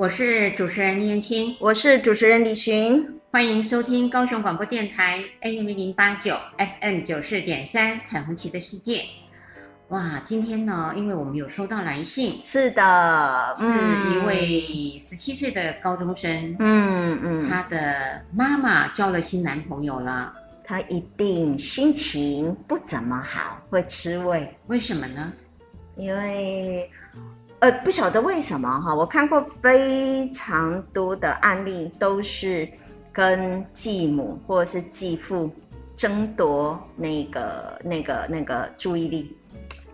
我是主持人林燕青，我是主持人李寻，欢迎收听高雄广播电台 AM 零八九 FM 九四点三彩虹旗的世界。哇，今天呢，因为我们有收到来信，是的，是一位十七岁的高中生，嗯嗯，他的妈妈交了新男朋友了，他一定心情不怎么好，会吃味，为什么呢？因为，呃，不晓得为什么哈，我看过非常多的案例，都是跟继母或者是继父争夺那个、那个、那个注意力。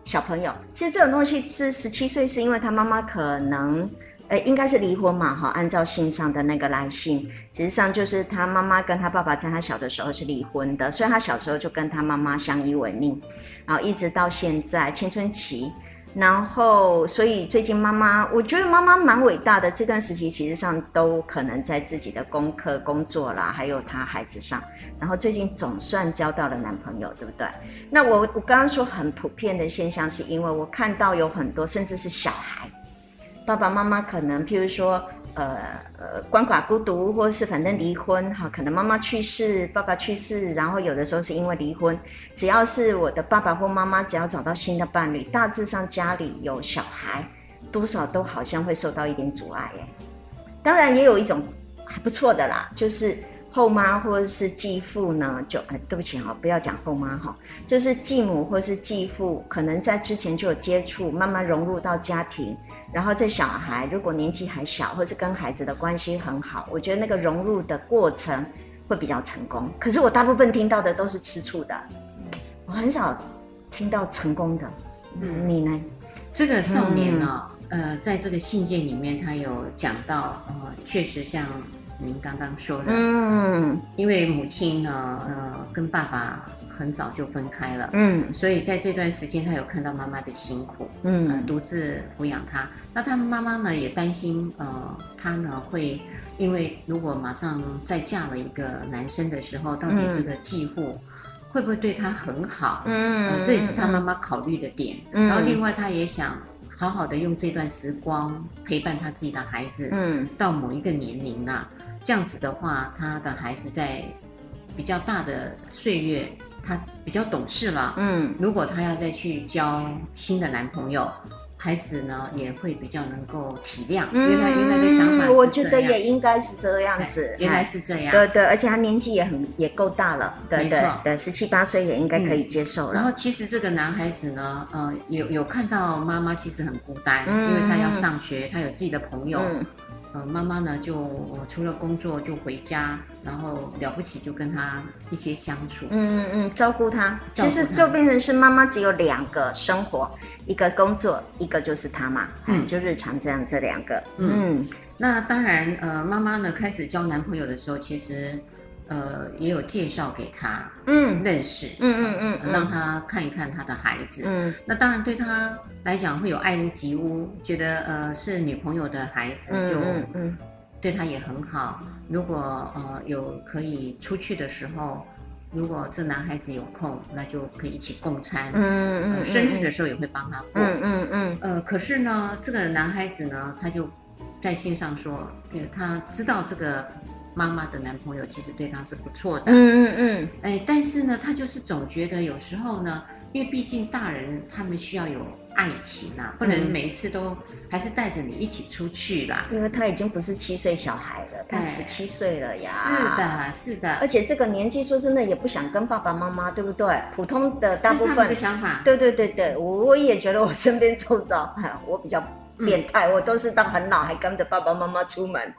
小朋友，其实这种东西是十七岁，是因为他妈妈可能，呃，应该是离婚嘛，哈。按照信上的那个来信，实际上就是他妈妈跟他爸爸在他小的时候是离婚的，所以他小时候就跟他妈妈相依为命，然后一直到现在青春期。然后，所以最近妈妈，我觉得妈妈蛮伟大的。这段时期其实上都可能在自己的功课、工作啦，还有她孩子上。然后最近总算交到了男朋友，对不对？那我我刚刚说很普遍的现象，是因为我看到有很多，甚至是小孩，爸爸妈妈可能譬如说。呃呃，鳏寡孤独，或是反正离婚哈，可能妈妈去世，爸爸去世，然后有的时候是因为离婚。只要是我的爸爸或妈妈，只要找到新的伴侣，大致上家里有小孩，多少都好像会受到一点阻碍耶。当然也有一种还不错的啦，就是。后妈或者是继父呢，就哎，对不起哈，不要讲后妈哈，就是继母或是继父，可能在之前就有接触，慢慢融入到家庭，然后这小孩如果年纪还小，或是跟孩子的关系很好，我觉得那个融入的过程会比较成功。可是我大部分听到的都是吃醋的，我很少听到成功的。嗯，你呢？这个少年呢，嗯、呃，在这个信件里面，他有讲到，呃，确实像。您刚刚说的，嗯，因为母亲呢，呃，跟爸爸很早就分开了，嗯，所以在这段时间，他有看到妈妈的辛苦，嗯，呃、独自抚养他。那他妈妈呢，也担心，呃，他呢会因为如果马上再嫁了一个男生的时候，到底这个继父会不会对他很好？嗯、呃，这也是他妈妈考虑的点。嗯，然后另外他也想好好的用这段时光陪伴他自己的孩子，嗯，到某一个年龄呢、啊。这样子的话，他的孩子在比较大的岁月，他比较懂事了。嗯，如果他要再去交新的男朋友，孩子呢也会比较能够体谅。嗯、原来原来的想法，我觉得也应该是这样子。原来是这样。对对，而且他年纪也很也够大了，对对没错，十七八岁也应该可以接受了。嗯、然后其实这个男孩子呢，呃，有有看到妈妈其实很孤单，嗯、因为他要上学，他有自己的朋友。妈妈呢就除了工作就回家，然后了不起就跟他一些相处，嗯嗯嗯，照顾他。照顾他。其实就变成是妈妈只有两个生活，一个工作，一个就是他嘛，嗯，就日常这样这两个。嗯，嗯，那当然，呃，妈妈呢开始交男朋友的时候，其实。呃，也有介绍给他，嗯，认识，嗯嗯嗯，嗯，让他看一看他的孩子，嗯，那当然对他来讲会有爱屋及乌，觉得呃是女朋友的孩子，就嗯，对他也很好。如果呃有可以出去的时候，如果这男孩子有空，那就可以一起共餐，嗯嗯，呃，生日的时候也会帮他过，嗯嗯嗯，呃，可是呢，这个男孩子呢，他就在信上说，因为他知道这个。妈妈的男朋友其实对她是不错的，嗯嗯嗯，哎，但是呢，他就是总觉得有时候呢，因为毕竟大人他们需要有爱情啊，不能每一次都还是带着你一起出去啦。因为他已经不是七岁小孩了，他十七岁了呀。是的，是的。而且这个年纪，说真的也不想跟爸爸妈妈，对不对？普通的大部分的想法。对对对对，我我也觉得我身边周遭，我比较变态，嗯、我都是到很老还跟着爸爸妈妈出门。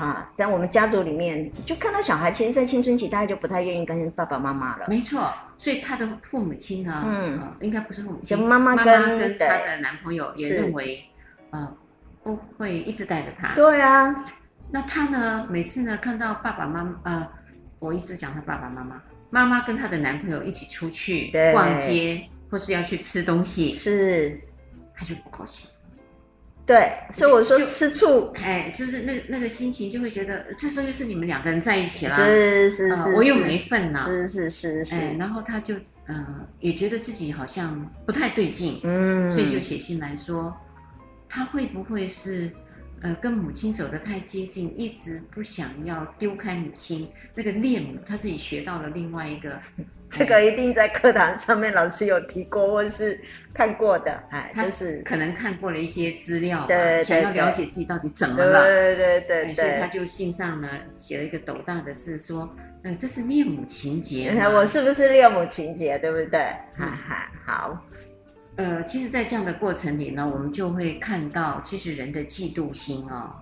啊，但我们家族里面就看到小孩，其实，在青春期，大家就不太愿意跟爸爸妈妈了。没错，所以他的父母亲呢，嗯，呃、应该不是父母亲，就妈妈跟妈妈跟他的男朋友也认为，呃，不会一直带着他。对啊，那他呢，每次呢看到爸爸妈妈，呃，我一直讲他爸爸妈妈，妈妈跟他的男朋友一起出去逛街，或是要去吃东西，是，他就不高兴。对，所以我说吃醋，哎，就是那那个心情，就会觉得这时候又是你们两个人在一起了，是是是，我又没份了，是是是是，然后他就嗯，也觉得自己好像不太对劲，嗯，所以就写信来说，他会不会是呃，跟母亲走得太接近，一直不想要丢开母亲。那个恋母，他自己学到了另外一个，这个一定在课堂上面老师有提过，或是看过的，哎，他是可能看过了一些资料，想要了解自己到底怎么了，对对对对，对，所以他就信上呢写了一个斗大的字说，呃，这是恋母情结，我是不是恋母情结，对不对？哈、嗯、哈，好。呃，其实，在这样的过程里呢，我们就会看到，其实人的嫉妒心哦，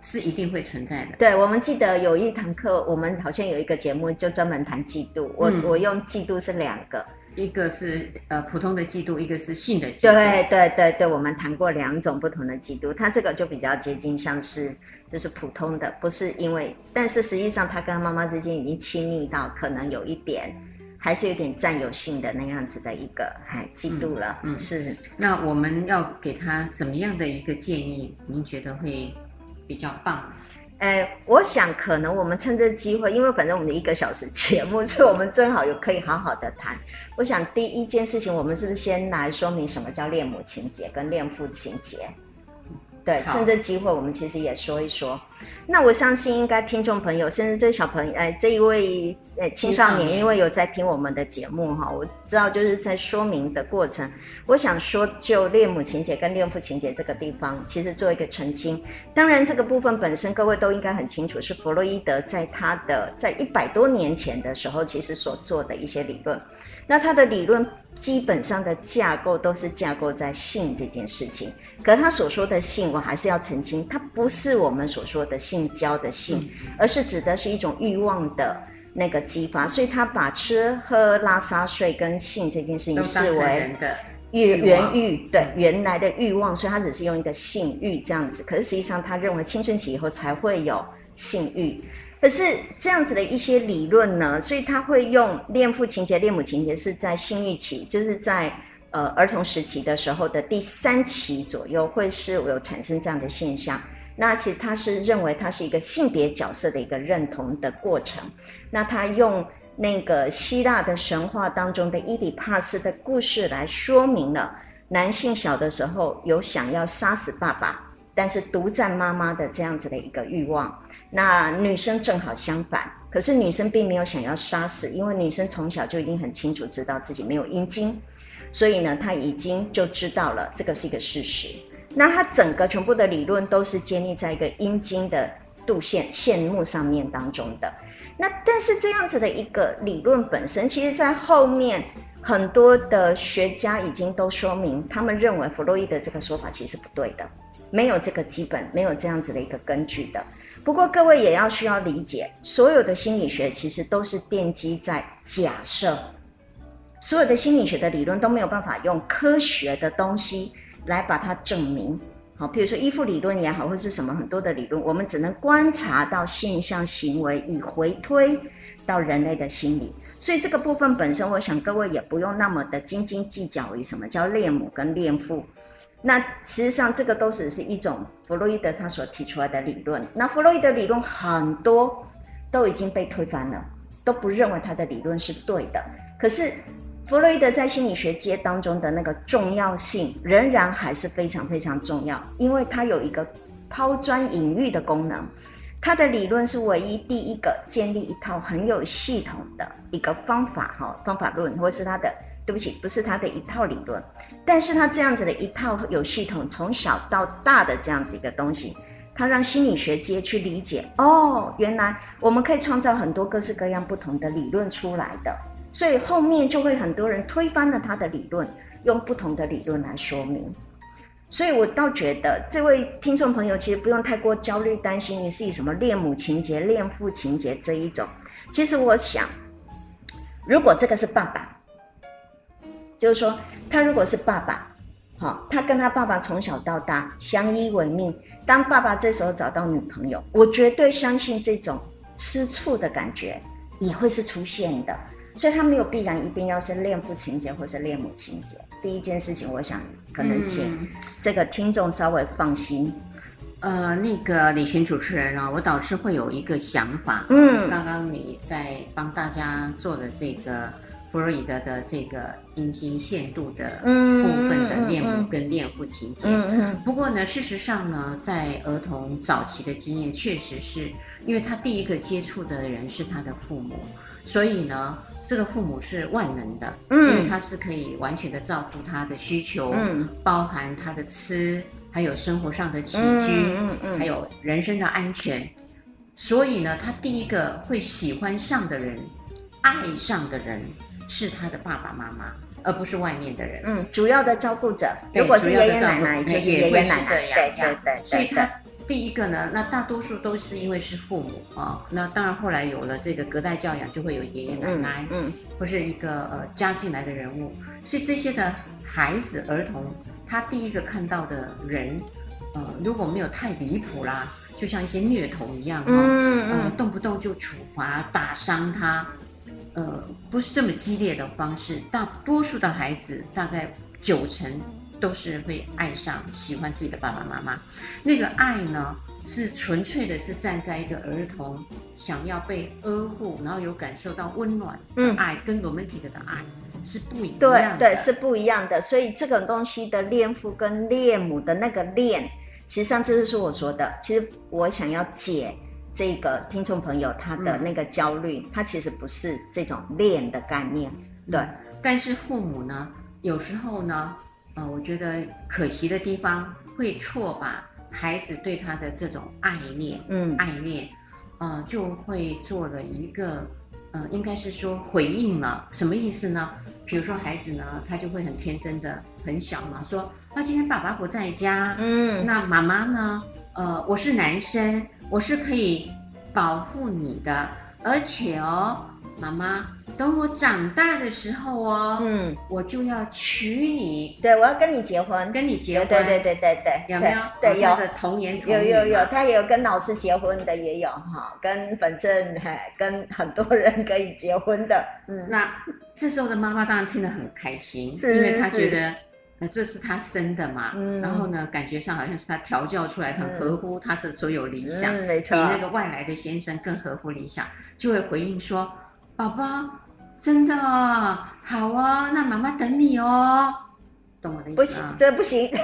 是一定会存在的。对，我们记得有一堂课，我们好像有一个节目，就专门谈嫉妒。我、嗯、我用嫉妒是两个，一个是呃普通的嫉妒，一个是性的嫉妒。对对对对，我们谈过两种不同的嫉妒，它这个就比较接近，像是就是普通的，不是因为，但是实际上他跟他妈妈之间已经亲密到可能有一点。还是有点占有性的那样子的一个，哎，嫉妒了。嗯，是。那我们要给他怎么样的一个建议？您觉得会比较棒？哎，我想可能我们趁这机会，因为反正我们的一个小时节目，所以我们正好有可以好好的谈。我想第一件事情，我们是不是先来说明什么叫恋母情结跟恋父情结？对，趁这机会，我们其实也说一说。那我相信，应该听众朋友，甚至这小朋友，哎，这一位呃青少年，因为有在听我们的节目哈，我知道就是在说明的过程。我想说，就恋母情节跟恋父情节这个地方，其实做一个澄清。当然，这个部分本身各位都应该很清楚，是弗洛伊德在他的在一百多年前的时候，其实所做的一些理论。那他的理论基本上的架构都是架构在性这件事情。可是他所说的性，我还是要澄清，它不是我们所说的性交的性，而是指的是一种欲望的那个激发。所以他把吃喝拉撒睡跟性这件事情视为原原欲，对原来的欲望，所以他只是用一个性欲这样子。可是实际上他认为青春期以后才会有性欲。可是这样子的一些理论呢，所以他会用恋父情结、恋母情结是在性欲期，就是在。呃，儿童时期的时候的第三期左右，会是有产生这样的现象。那其实他是认为它是一个性别角色的一个认同的过程。那他用那个希腊的神话当中的伊底帕斯的故事来说明了男性小的时候有想要杀死爸爸，但是独占妈妈的这样子的一个欲望。那女生正好相反，可是女生并没有想要杀死，因为女生从小就已经很清楚知道自己没有阴茎。所以呢，他已经就知道了这个是一个事实。那他整个全部的理论都是建立在一个阴茎的度线线目上面当中的。那但是这样子的一个理论本身，其实在后面很多的学家已经都说明，他们认为弗洛伊德这个说法其实是不对的，没有这个基本，没有这样子的一个根据的。不过各位也要需要理解，所有的心理学其实都是奠基在假设。所有的心理学的理论都没有办法用科学的东西来把它证明。好，比如说依附理论也好，或是什么很多的理论，我们只能观察到现象行为，以回推到人类的心理。所以这个部分本身，我想各位也不用那么的斤斤计较于什么叫恋母跟恋父。那实际上这个都只是一种弗洛伊德他所提出来的理论。那弗洛伊德理论很多都已经被推翻了，都不认为他的理论是对的。可是。弗洛伊德在心理学界当中的那个重要性仍然还是非常非常重要，因为它有一个抛砖引玉的功能。他的理论是唯一第一个建立一套很有系统的一个方法，哈，方法论，或是他的，对不起，不是他的一套理论，但是他这样子的一套有系统，从小到大的这样子一个东西，他让心理学界去理解，哦，原来我们可以创造很多各式各样不同的理论出来的。所以后面就会很多人推翻了他的理论，用不同的理论来说明。所以我倒觉得这位听众朋友其实不用太过焦虑担心，你是以什么恋母情结、恋父情结这一种。其实我想，如果这个是爸爸，就是说他如果是爸爸，好，他跟他爸爸从小到大相依为命，当爸爸这时候找到女朋友，我绝对相信这种吃醋的感觉也会是出现的。所以他没有必然一定要是恋父情结或是恋母情结。第一件事情，我想可能请这个听众稍微放心。嗯、呃，那个李寻主持人啊，我倒是会有一个想法。嗯，刚刚你在帮大家做的这个弗洛伊德的这个阴茎限度的部分的恋母跟恋父情节。不过呢，事实上呢，在儿童早期的经验，确实是因为他第一个接触的人是他的父母，所以呢，这个父母是万能的，因为他是可以完全的照顾他的需求，包含他的吃，还有生活上的起居，还有人身的安全。所以呢，他第一个会喜欢上的人，爱上的人是他的爸爸妈妈，而不是外面的人。嗯，主要的照顾者，如果是爷爷奶奶，就是爷爷奶奶。对对对，对。所以他第一个呢，那大多数都是因为是父母啊。那当然后来有了这个隔代教养，就会有爷爷奶奶，嗯，或是一个呃加进来的人物。所以这些的孩子儿童，他第一个看到的人，呃，如果没有太离谱啦。就像一些虐童一样哈、哦，嗯，嗯、呃，动不动就处罚、打伤他，呃，不是这么激烈的方式。大多数的孩子，大概九成都是会爱上、喜欢自己的爸爸妈妈。那个爱呢，是纯粹的，是站在一个儿童想要被呵护，然后有感受到温暖的爱，嗯、跟 romantic 的爱是不一样的。对对，是不一样的。所以这个东西的恋父跟恋母的那个恋。其实上，这就是我说的。其实我想要解这个听众朋友他的那个焦虑，嗯、他其实不是这种恋的概念，对、嗯。但是父母呢，有时候呢，呃，我觉得可惜的地方会错把孩子对他的这种爱恋，嗯，爱恋，呃，就会做了一个，呃，应该是说回应了。什么意思呢？比如说孩子呢，他就会很天真的，很小嘛，说。那今天爸爸不在家，嗯，那妈妈呢？呃，我是男生，我是可以保护你的，而且哦，妈妈，等我长大的时候哦，嗯，我就要娶你，对，我要跟你结婚，跟你结婚，对对对对对，有没有？对，有的童言童语，有有有，他也有跟老师结婚的，也有哈，跟反正还跟很多人可以结婚的，嗯，那这时候的妈妈当然听得很开心，是因为她觉得。那这是他生的嘛？嗯，然后呢，感觉上好像是他调教出来，很合乎他的所有理想，嗯嗯、没错，比那个外来的先生更合乎理想，就会回应说：“宝宝，真的哦，好哦，那妈妈等你哦。”懂我的意思吗？不行，这不行，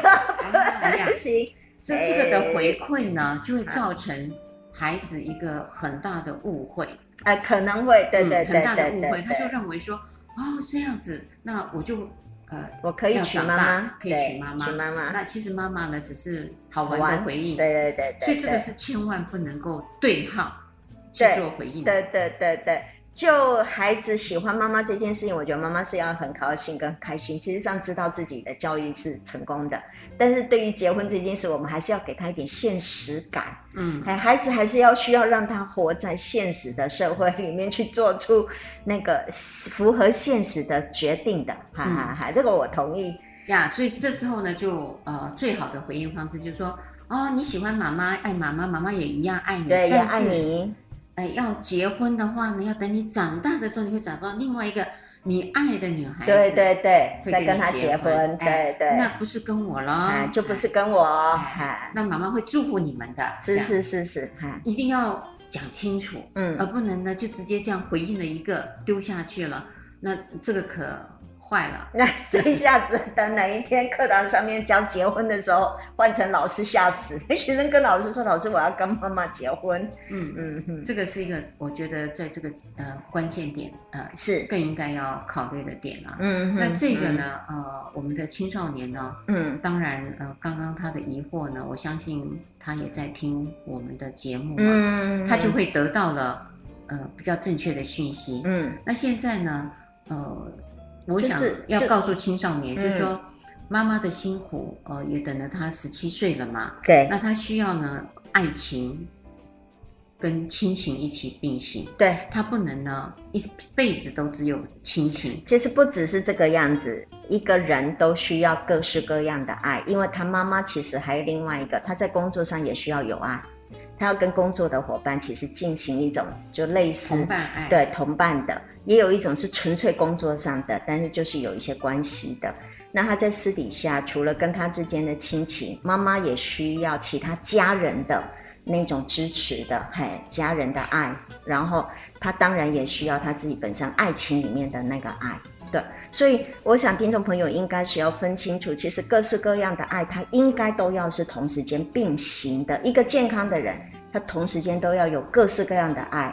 不行。所以这个的回馈呢，就会造成孩子一个很大的误会。哎，可能会，对对对，很大的误会，他就认为说：“哦，这样子，那我就。”呃，我可以娶妈妈，可以娶妈妈，娶妈妈。那其实妈妈呢，只是好玩的回应。对对对对。所以这个是千万不能够对号去做回应。对对对对。就孩子喜欢妈妈这件事情，我觉得妈妈是要很高兴跟开心。其实上知道自己的教育是成功的，但是对于结婚这件事，我们还是要给他一点现实感。嗯，哎，孩子还是要需要让他活在现实的社会里面去做出那个符合现实的决定的。哈哈哈，这个我同意呀。所以这时候呢，就呃最好的回应方式就是说，哦，你喜欢妈妈，爱妈妈，妈妈也一样爱你，对，也爱你。哎，要结婚的话呢，要等你长大的时候，你会找到另外一个你爱的女孩子，对对对，再跟她结婚，对对，那不是跟我了，就不是跟我，那妈妈会祝福你们的，是是是是，一定要讲清楚，嗯，而不能呢就直接这样回应了一个丢下去了，那这个可。坏了，那这一下子，等哪一天课堂上面教结婚的时候，换成老师吓死。学生跟老师说：“老师，我要跟妈妈结婚。嗯”嗯嗯，这个是一个我觉得在这个呃关键点呃是更应该要考虑的点啊。嗯，那这个呢、嗯、呃我们的青少年呢，嗯，当然呃刚刚他的疑惑呢，我相信他也在听我们的节目嘛，嗯，他就会得到了呃比较正确的讯息。嗯，那现在呢呃。我想要告诉青少年，就是说，妈妈的辛苦，呃，也等了他十七岁了嘛。对。那他需要呢，爱情跟亲情一起并行。对。他不能呢，一辈子都只有亲情。其实不只是这个样子，一个人都需要各式各样的爱，因为他妈妈其实还有另外一个，他在工作上也需要有爱。他要跟工作的伙伴其实进行一种就类似同伴爱，对同伴的，也有一种是纯粹工作上的，但是就是有一些关系的。那他在私底下除了跟他之间的亲情，妈妈也需要其他家人的那种支持的，嘿，家人的爱，然后他当然也需要他自己本身爱情里面的那个爱。对，所以我想听众朋友应该是要分清楚，其实各式各样的爱，它应该都要是同时间并行的。一个健康的人，他同时间都要有各式各样的爱，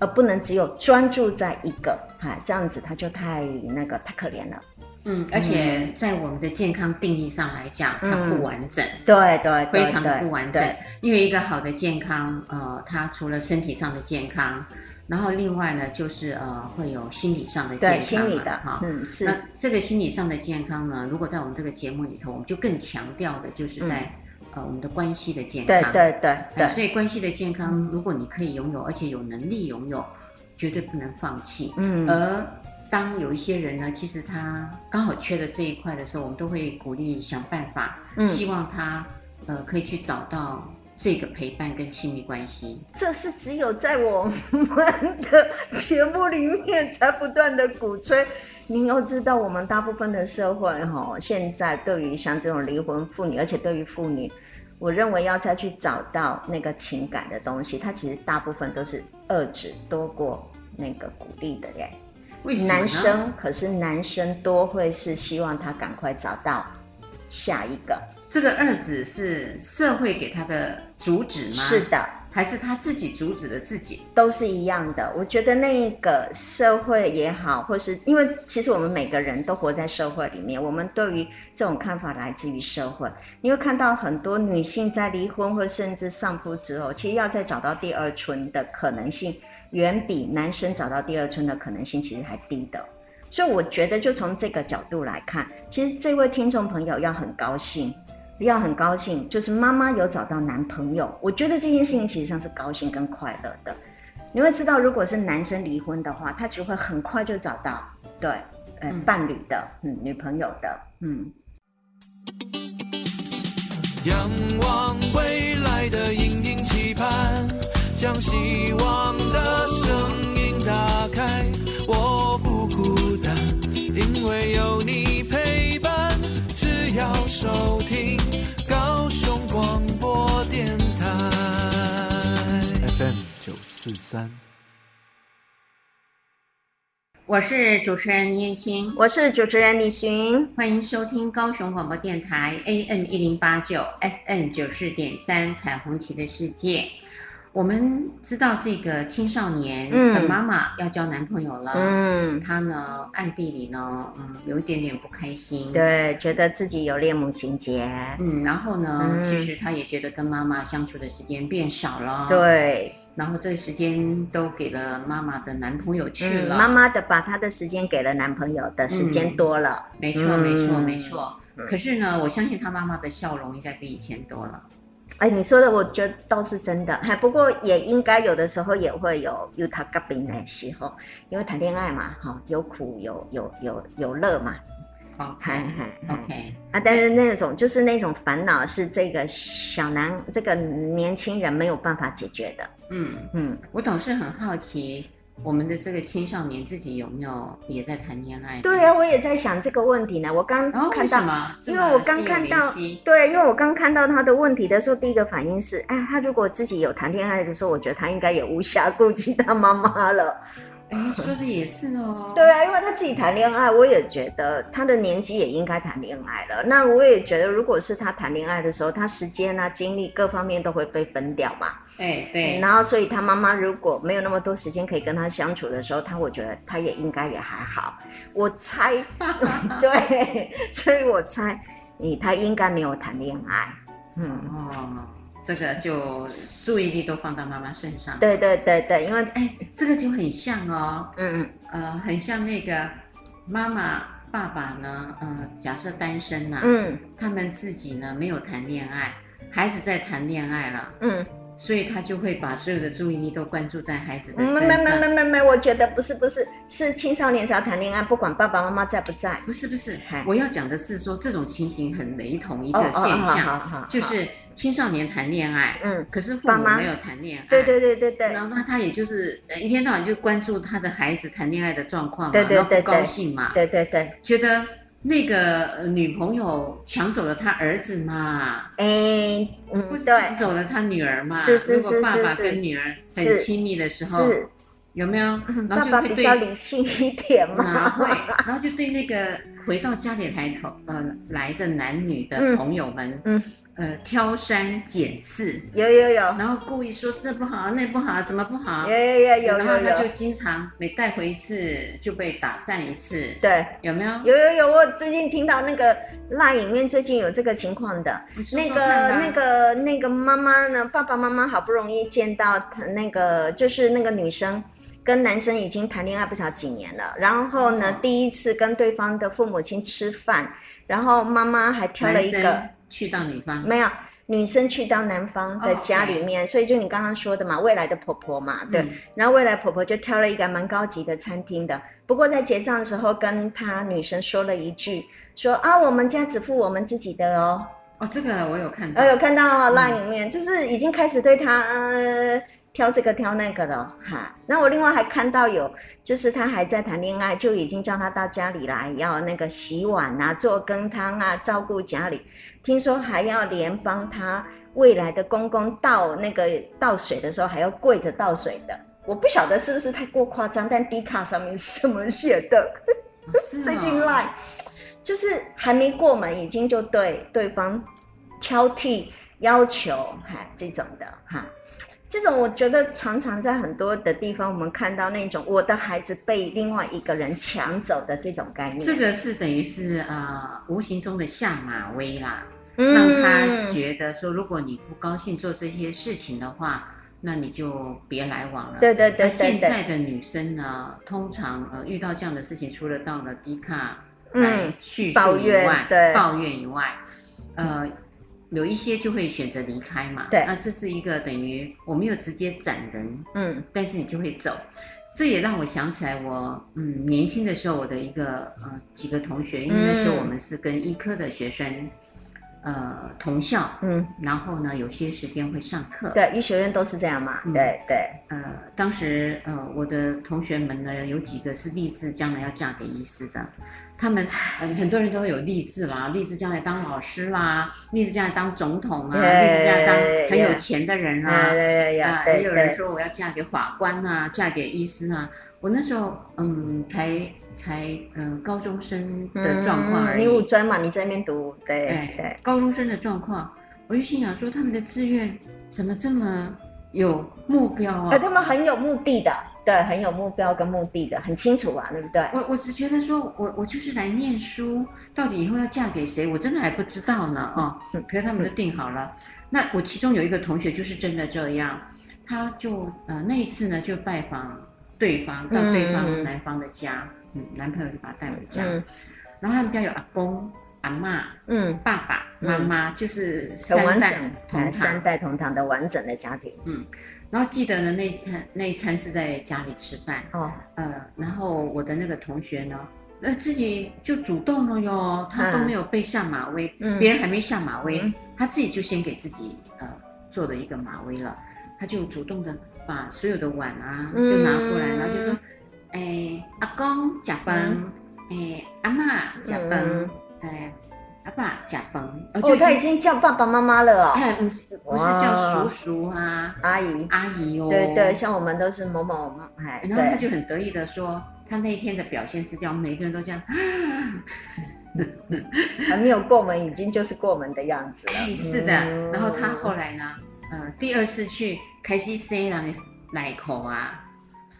而不能只有专注在一个，哈，这样子他就太那个太可怜了。嗯，而且在我们的健康定义上来讲，嗯、它不完整。对对，非常的不完整。因为一个好的健康，呃，它除了身体上的健康。然后另外呢，就是呃，会有心理上的健康，对，心理的哈，嗯，是。那这个心理上的健康呢，如果在我们这个节目里头，我们就更强调的就是在、嗯、呃我们的关系的健康，对对对对。所以关系的健康，如果你可以拥有，而且有能力拥有，绝对不能放弃。嗯。而当有一些人呢，其实他刚好缺了这一块的时候，我们都会鼓励想办法，嗯、希望他呃可以去找到。这个陪伴跟亲密关系，这是只有在我们的节目里面才不断的鼓吹。您要知道，我们大部分的社会哈，现在对于像这种离婚妇女，而且对于妇女，我认为要再去找到那个情感的东西，它其实大部分都是遏制多过那个鼓励的耶。为什么？男生可是男生多会是希望他赶快找到下一个。这个二子是社会给他的主旨吗？是的，还是他自己主旨的自己？都是一样的。我觉得那个社会也好，或是因为其实我们每个人都活在社会里面，我们对于这种看法来自于社会。你会看到很多女性在离婚或甚至丧夫之后，其实要再找到第二春的可能性，远比男生找到第二春的可能性其实还低的。所以我觉得，就从这个角度来看，其实这位听众朋友要很高兴。要很高兴，就是妈妈有找到男朋友。我觉得这件事情其实上是高兴跟快乐的。你会知道，如果是男生离婚的话，他只会很快就找到对，呃，伴侣的，嗯，女朋友的，嗯。仰望未来的隐隐期盼，将希望的声音打开，我不孤单，因为有你陪伴，只要收听高雄广播电台 FM 九。四三，我是主持人倪燕青，我是主持人李寻，欢迎收听高雄广播电台 AM 一零八九 FM 九四点三彩虹旗的世界。我们知道这个青少年的妈妈要交男朋友了，嗯，她呢暗地里呢，嗯，有一点点不开心，对，觉得自己有恋母情节，嗯，然后呢，嗯、其实她也觉得跟妈妈相处的时间变少了，对，然后这个时间都给了妈妈的男朋友去了，嗯、妈妈的把她的时间给了男朋友的时间多了，嗯、没错，没错，没错。可是呢，我相信她妈妈的笑容应该比以前多了。哎，你说的我觉得倒是真的，还不过也应该有的时候也会有有他嘎病的时候，因为谈恋爱嘛，哈，有苦有有有有乐嘛。OK OK 啊，但是那种就是那种烦恼是这个小男这个年轻人没有办法解决的。嗯嗯，我总是很好奇。我们的这个青少年自己有没有也在谈恋爱？对啊，我也在想这个问题呢。我刚看到，哦、因为我刚看到，对，因为我刚看到他的问题的时候，第一个反应是，哎，他如果自己有谈恋爱的时候，我觉得他应该也无暇顾及他妈妈了。哎，说的也是哦。对啊，因为他自己谈恋爱，我也觉得他的年纪也应该谈恋爱了。那我也觉得，如果是他谈恋爱的时候，他时间啊、精力各方面都会被分掉嘛。哎，对。然后，所以他妈妈如果没有那么多时间可以跟他相处的时候，他我觉得他也应该也还好。我猜，对，所以我猜，你他应该没有谈恋爱。嗯哦。这个就注意力都放到妈妈身上。对对对对，因为哎，这个就很像哦，嗯嗯，呃，很像那个妈妈爸爸呢，呃，假设单身呐、啊，嗯，他们自己呢没有谈恋爱，孩子在谈恋爱了，嗯。所以他就会把所有的注意力都关注在孩子的身上。没没没没没，我觉得不是不是，是青少年才要谈恋爱，不管爸爸妈妈在不在。不是不是，我要讲的是说这种情形很雷同一个现象，就是青少年谈恋爱，嗯，可是父母没有谈恋爱。对对对对对。然后他他也就是一天到晚就关注他的孩子谈恋爱的状况嘛，然后不高兴嘛，对对对，觉得那个女朋友抢走了他儿子嘛？哎，嗯，不是抢走了他女儿嘛？是是是是。如果爸爸跟女儿很亲密的时候，有没有？然后就会对爸爸比较理性一点嘛？会，然后就对那个回到家里来头呃来的男女的朋友们，嗯。嗯呃，挑三拣四，有有有，然后故意说这不好，那不好，怎么不好？有有有有，然后他就经常每带回一次就被打散一次，对，有没有？有有有，我最近听到那个 LINE 里面最近有这个情况的，那个那个那个妈妈呢，爸爸妈妈好不容易见到他那个就是那个女生跟男生已经谈恋爱不晓几年了，然后呢，第一次跟对方的父母亲吃饭，然后妈妈还挑了一个。去到女方没有，女生去到男方的家里面，oh, okay. 所以就你刚刚说的嘛，未来的婆婆嘛，对，嗯、然后未来婆婆就挑了一个蛮高级的餐厅的，不过在结账的时候，跟她女生说了一句，说啊，我们家只付我们自己的哦。哦，这个我有看到，我有看到 LINE 里面，嗯、就是已经开始对她。呃挑这个挑那个了哈，那我另外还看到有，就是他还在谈恋爱，就已经叫他到家里来，要那个洗碗啊、做羹汤啊、照顾家里，听说还要连帮他未来的公公倒那个倒水的时候还要跪着倒水的，我不晓得是不是太过夸张，但 D 卡上面是这么写的。最近 LINE 就是还没过门，已经就对对方挑剔要求哈这种的哈。这种我觉得常常在很多的地方，我们看到那种我的孩子被另外一个人抢走的这种概念。这个是等于是呃无形中的下马威啦，嗯、让他觉得说，如果你不高兴做这些事情的话，那你就别来往了。对对对，对，对。现在的女生呢，通常呃遇到这样的事情，除了到了 D 卡来叙述以外，对抱怨以外，呃。有一些就会选择离开嘛，对，那这是一个等于我没有直接斩人，嗯，但是你就会走，这也让我想起来我嗯年轻的时候我的一个呃几个同学，因为那时候我们是跟医科的学生，呃同校，嗯，然后呢有些时间会上课，对，医学院都是这样嘛，嗯、对对，呃当时呃我的同学们呢有几个是立志将来要嫁给医师的。他们很很多人都会有立志啦，立志将来当老师啦，立志将来当总统啊，立志将来当很有钱的人啊，啊，也有人说我要嫁给法官啊，嫁给医师啊。我那时候嗯，才才嗯高中生的状况而已。你五专嘛，你在那边读，对对，高中生的状况，我就心想说，他们的志愿怎么这么有目标啊？他们很有目的的。对，很有目标跟目的的，很清楚啊，对不对？我我只觉得说，我我就是来念书，到底以后要嫁给谁，我真的还不知道呢啊！可是他们都定好了。那我其中有一个同学就是真的这样，他就呃那一次呢就拜访对方，到对方男方的家，嗯，嗯，男朋友就把他带回家，嗯，然后他们家有阿公、阿嬷，嗯，爸爸妈妈，就是三代同堂，三代同堂的完整的家庭，嗯。然后记得呢，那一餐那一餐是在家里吃饭哦，呃，然后我的那个同学呢，呃，自己就主动了哟，他都没有被下马威，嗯、别人还没下马威，嗯、他自己就先给自己呃做了一个马威了，他就主动的把所有的碗啊就拿过来，嗯、然后就说，哎，阿公呷饭，哎、嗯，阿嬷呷饭，哎。阿爸呷饭，哦，他已经叫爸爸妈妈了哦。哎，不是，不是叫叔叔啊，阿姨，阿姨哦。对对，像我们都是某某，哎。然后他就很得意的说，他那一天的表现是叫每个人都这样，还没有过门，已经就是过门的样子了。是的。然后他后来呢，呃，第二次去开始洗人的内裤啊，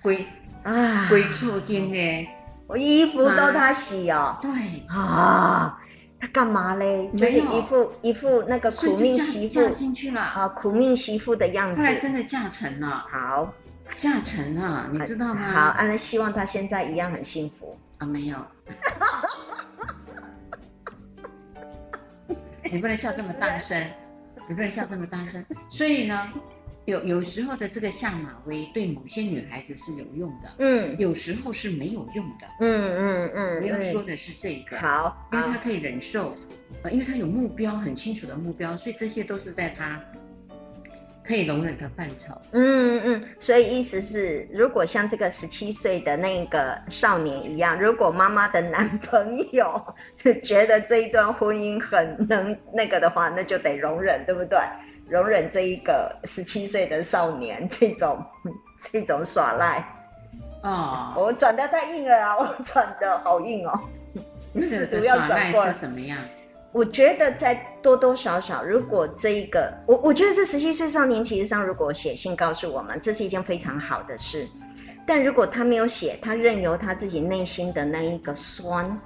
归啊归厝间的，我衣服都他洗哦。对啊。他干嘛嘞？就是一副一副那个苦命媳妇嫁进去了啊，苦命媳妇的样子。后来真的嫁成了，好，嫁成了，你知道吗？好，安然希望他现在一样很幸福啊，没有。你不能笑这么大声，你不能笑这么大声。所以呢。有有时候的这个下马威对某些女孩子是有用的，嗯，有时候是没有用的，嗯嗯嗯。我要说的是这个，好，因为她可以忍受，呃，因为她有目标，很清楚的目标，所以这些都是在她可以容忍的范畴。嗯嗯，所以意思是，如果像这个十七岁的那个少年一样，如果妈妈的男朋友觉得这一段婚姻很能那个的话，那就得容忍，对不对？容忍这一个十七岁的少年这种 这种耍赖。哦，我转的太硬了啊！我转的好硬哦。那个耍赖是什么样？我觉得在多多少少，如果这一个，我我觉得这十七岁少年其实上，如果写信告诉我们，这是一件非常好的事。但如果他没有写，他任由他自己内心的那一个酸，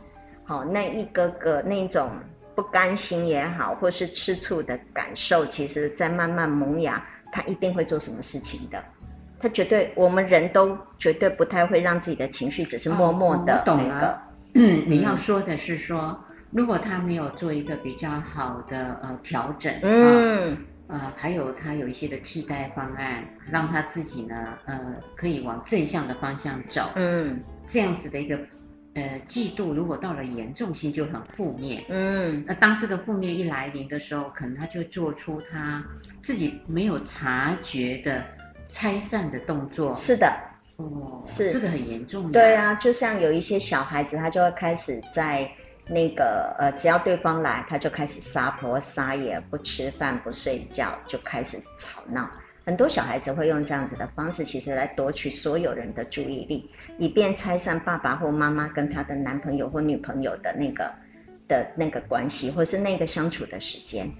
好，那一个个那种不甘心也好，或是吃醋的感受，其实在慢慢萌芽，他一定会做什么事情的。他绝对，我们人都绝对不太会让自己的情绪只是默默的那个。哦，我懂了。嗯，你要说的是说。如果他没有做一个比较好的呃调整，嗯，呃，还有他有一些的替代方案，让他自己呢，呃，可以往正向的方向走，嗯，这样子的一个呃嫉妒，如果到了严重性就很负面，嗯，那当这个负面一来临的时候，可能他就做出他自己没有察觉的拆散的动作。是的，哦，是这个很严重的。对啊，就像有一些小孩子，他就会开始在。那个呃，只要对方来，他就开始撒泼撒野，不吃饭不睡觉，就开始吵闹。很多小孩子会用这样子的方式，其实来夺取所有人的注意力，以便拆散爸爸或妈妈跟他的男朋友或女朋友的那个的那个关系，或是那个相处的时间。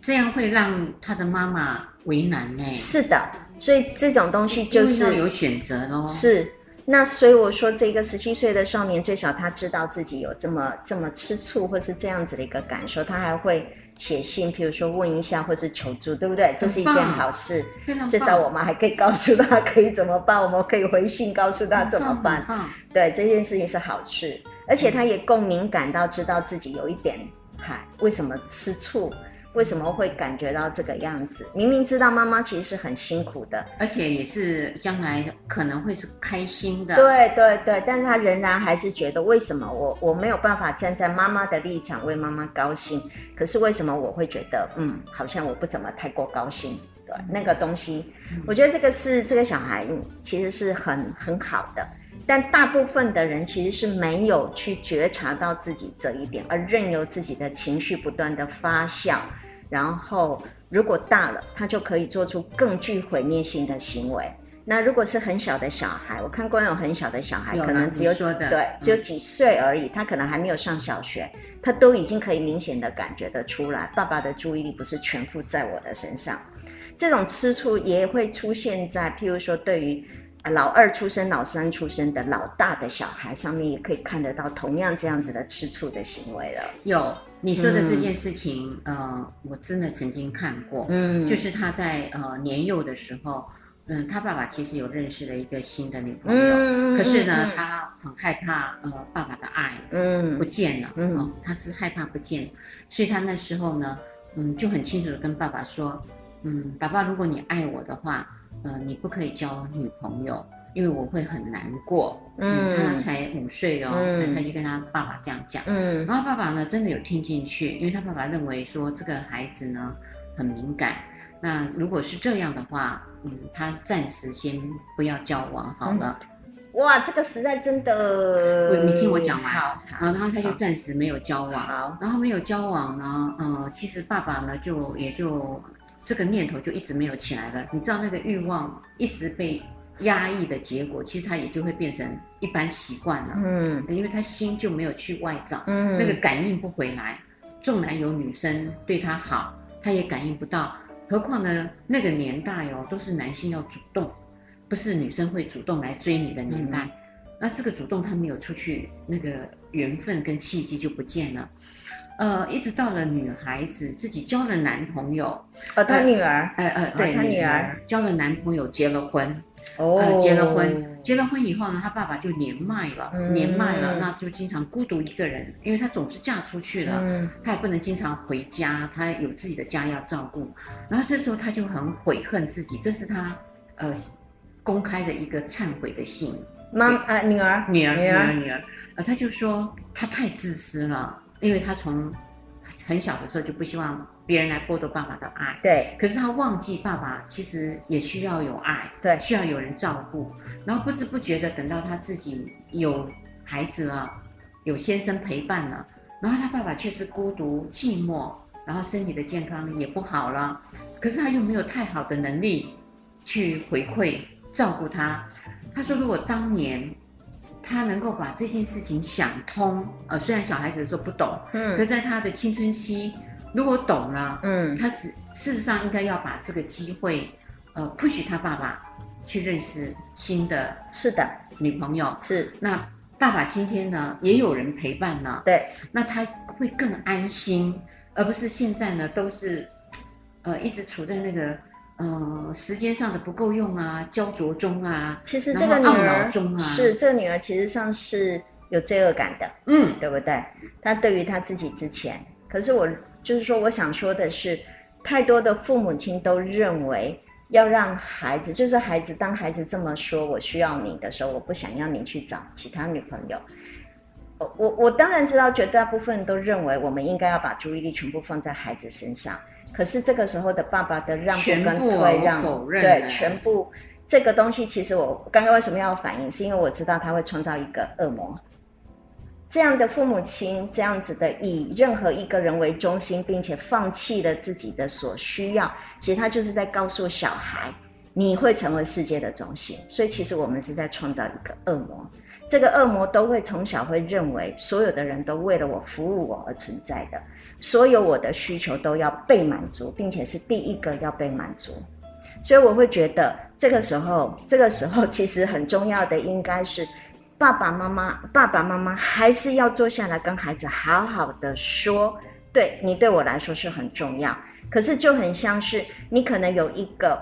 这样会让他的妈妈为难呢？是的，所以这种东西就是要有选择喽。是。那所以我说，这个十七岁的少年，最少他知道自己有这么这么吃醋，或是这样子的一个感受，他还会写信，譬如说问一下，或是求助，对不对？这是一件好事。至少我们还可以告诉他可以怎么办，我们可以回信告诉他怎么办。对，这件事情是好事，而且他也共鸣感到知道自己有一点，嗨，为什么吃醋？为什么会感觉到这个样子？明明知道妈妈其实是很辛苦的，而且也是将来可能会是开心的。对对对，但是他仍然还是觉得，为什么我我没有办法站在妈妈的立场为妈妈高兴？可是为什么我会觉得，嗯，好像我不怎么太过高兴？对，那个东西，我觉得这个是这个小孩其实是很很好的，但大部分的人其实是没有去觉察到自己这一点，而任由自己的情绪不断的发酵。然后，如果大了，他就可以做出更具毁灭性的行为。那如果是很小的小孩，我看过那种很小的小孩，可能只有对，只有几岁而已，他可能还没有上小学，他都已经可以明显的感觉得出来，爸爸的注意力不是全副在我的身上。这种吃醋也会出现在，譬如说，对于老二出生、老三出生的老大的小孩上面，也可以看得到同样这样子的吃醋的行为了。有。你说的这件事情，嗯、呃，我真的曾经看过，嗯，就是他在呃年幼的时候，嗯，他爸爸其实有认识了一个新的女朋友，嗯、可是呢，嗯、他很害怕呃爸爸的爱，嗯，不见了，嗯、哦，他是害怕不见，所以他那时候呢，嗯，就很清楚的跟爸爸说，嗯，爸爸，如果你爱我的话，呃，你不可以交女朋友。因为我会很难过，嗯，他才五岁哦，嗯，他就跟他爸爸这样讲，嗯，然后爸爸呢真的有听进去，因为他爸爸认为说这个孩子呢很敏感，那如果是这样的话，嗯，他暂时先不要交往好了。哇，这个实在真的，你听我讲完，好，然后他就暂时没有交往，好，然后没有交往呢，呃，其实爸爸呢就也就这个念头就一直没有起来了，你知道那个欲望一直被。压抑的结果，其实他也就会变成一般习惯了。嗯，因为他心就没有去外找，嗯，那个感应不回来。纵然有女生对他好，他也感应不到。何况呢，那个年代哦，都是男性要主动，不是女生会主动来追你的年代。嗯，那这个主动他没有出去，那个缘分跟契机就不见了。呃，一直到了女孩子自己交了男朋友，呃，她女儿，呃呃，对，她女儿交了男朋友，结了婚。哦、呃，结了婚，结了婚以后呢，她爸爸就年迈了，嗯、年迈了，那就经常孤独一个人，因为她总是嫁出去了，嗯、他也不能经常回家，她有自己的家要照顾，然后这时候她就很悔恨自己，这是她呃公开的一个忏悔的信。妈，呃，女儿，女儿，女儿，女儿，呃，她就说她太自私了，因为他从很小的时候就不希望别人来剥夺爸爸的爱。对。可是他忘记爸爸其实也需要有爱，对，需要有人照顾。然后不知不觉的，等到他自己有孩子了，有先生陪伴了，然后他爸爸却是孤独寂寞，然后身体的健康也不好了。可是他又没有太好的能力去回馈照顾他。他说，如果当年。他能够把这件事情想通，呃，虽然小孩子的时候不懂，嗯，可在他的青春期，如果懂了，嗯，他是事实上应该要把这个机会，呃，push 他爸爸去认识新的，是的，女朋友。是。那爸爸今天呢，也有人陪伴了，对，那他会更安心，而不是现在呢都是，呃，一直处在那个。嗯、呃，时间上的不够用啊，焦灼中啊，其实这个女儿中啊，是这个女儿其实上是有罪恶感的，嗯，对不对？她对于她自己之前，可是我就是说，我想说的是，太多的父母亲都认为要让孩子，就是孩子，当孩子这么说“我需要你”的时候，我不想要你去找其他女朋友。我我我当然知道，绝大部分都认为我们应该要把注意力全部放在孩子身上。可是这个时候的爸爸的让步跟退让，对，全部这个东西，其实我刚刚为什么要反应，是因为我知道他会创造一个恶魔。这样的父母亲，这样子的以任何一个人为中心，并且放弃了自己的所需要，其实他就是在告诉小孩，你会成为世界的中心。所以其实我们是在创造一个恶魔。这个恶魔都会从小会认为，所有的人都为了我服务我而存在的。所有我的需求都要被满足，并且是第一个要被满足，所以我会觉得这个时候，这个时候 其实很重要的应该是爸爸妈妈，爸爸妈妈还是要坐下来跟孩子好好的说，对，你对我来说是很重要，可是就很像是你可能有一个，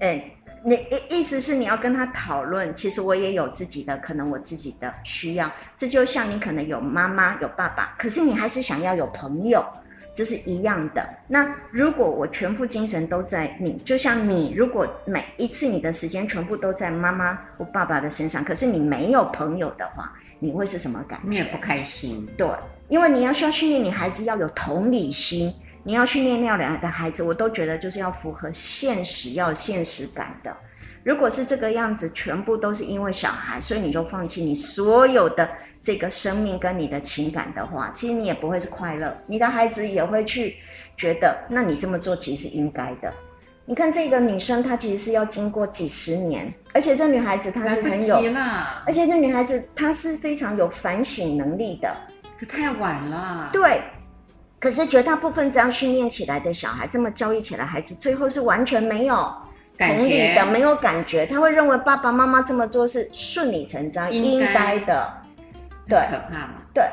哎。你意意思是你要跟他讨论，其实我也有自己的，可能我自己的需要。这就像你可能有妈妈有爸爸，可是你还是想要有朋友，这是一样的。那如果我全副精神都在你，就像你，如果每一次你的时间全部都在妈妈或爸爸的身上，可是你没有朋友的话，你会是什么感觉？你也不开心。对，因为你要需要训练你孩子要有同理心。你要训练那两个的孩子，我都觉得就是要符合现实，要有现实感的。如果是这个样子，全部都是因为小孩，所以你就放弃你所有的这个生命跟你的情感的话，其实你也不会是快乐。你的孩子也会去觉得，那你这么做其实是应该的。你看这个女生，她其实是要经过几十年，而且这女孩子她是很有，而且这女孩子她是非常有反省能力的。可太晚了。对。可是绝大部分这样训练起来的小孩，这么教育起来孩子，最后是完全没有同理的，没有感觉。他会认为爸爸妈妈这么做是顺理成章、应该的。对，可怕吗？对，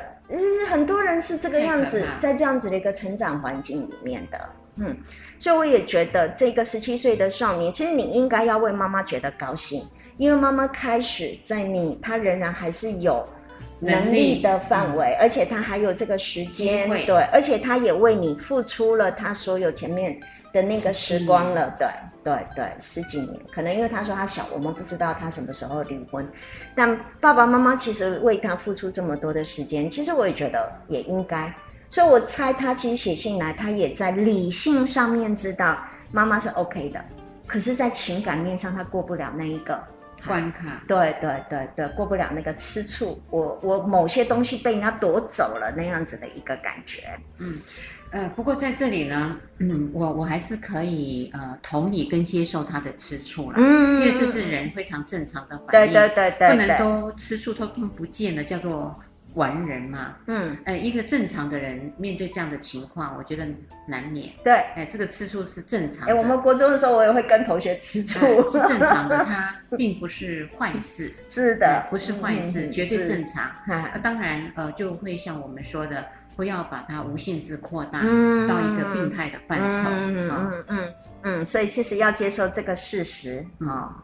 很多人是这个样子，在这样子的一个成长环境里面的。嗯，所以我也觉得这个十七岁的少年，其实你应该要为妈妈觉得高兴，因为妈妈开始在你，他仍然还是有。能力的范围，嗯，而且他还有这个时间，对，而且他也为你付出了他所有前面的那个时光了，对，对，对，十几年。可能因为他说他小，我们不知道他什么时候离婚，但爸爸妈妈其实为他付出这么多的时间，其实我也觉得也应该。所以我猜他其实写信来，他也在理性上面知道妈妈是 OK 的，可是，在情感面上他过不了那一个。关卡，对对对对，过不了那个吃醋，我我某些东西被人家夺走了那样子的一个感觉。嗯，呃，不过在这里呢，嗯，我我还是可以呃同理跟接受他的吃醋了，嗯，因为这是人非常正常的反应，对对对对，不能都吃醋，通通不见了，叫做。完人嘛，嗯，哎，一个正常的人面对这样的情况，我觉得难免。对，哎，这个吃醋是正常的。哎，我们国中的时候，我也会跟同学吃醋，是正常的，它 并不是坏事。是的，不是坏事，绝对正常。那当然，呃，就会像我们说的，不要把它无限制扩大到一个病态的范畴。嗯嗯嗯嗯，所以其实要接受这个事实啊。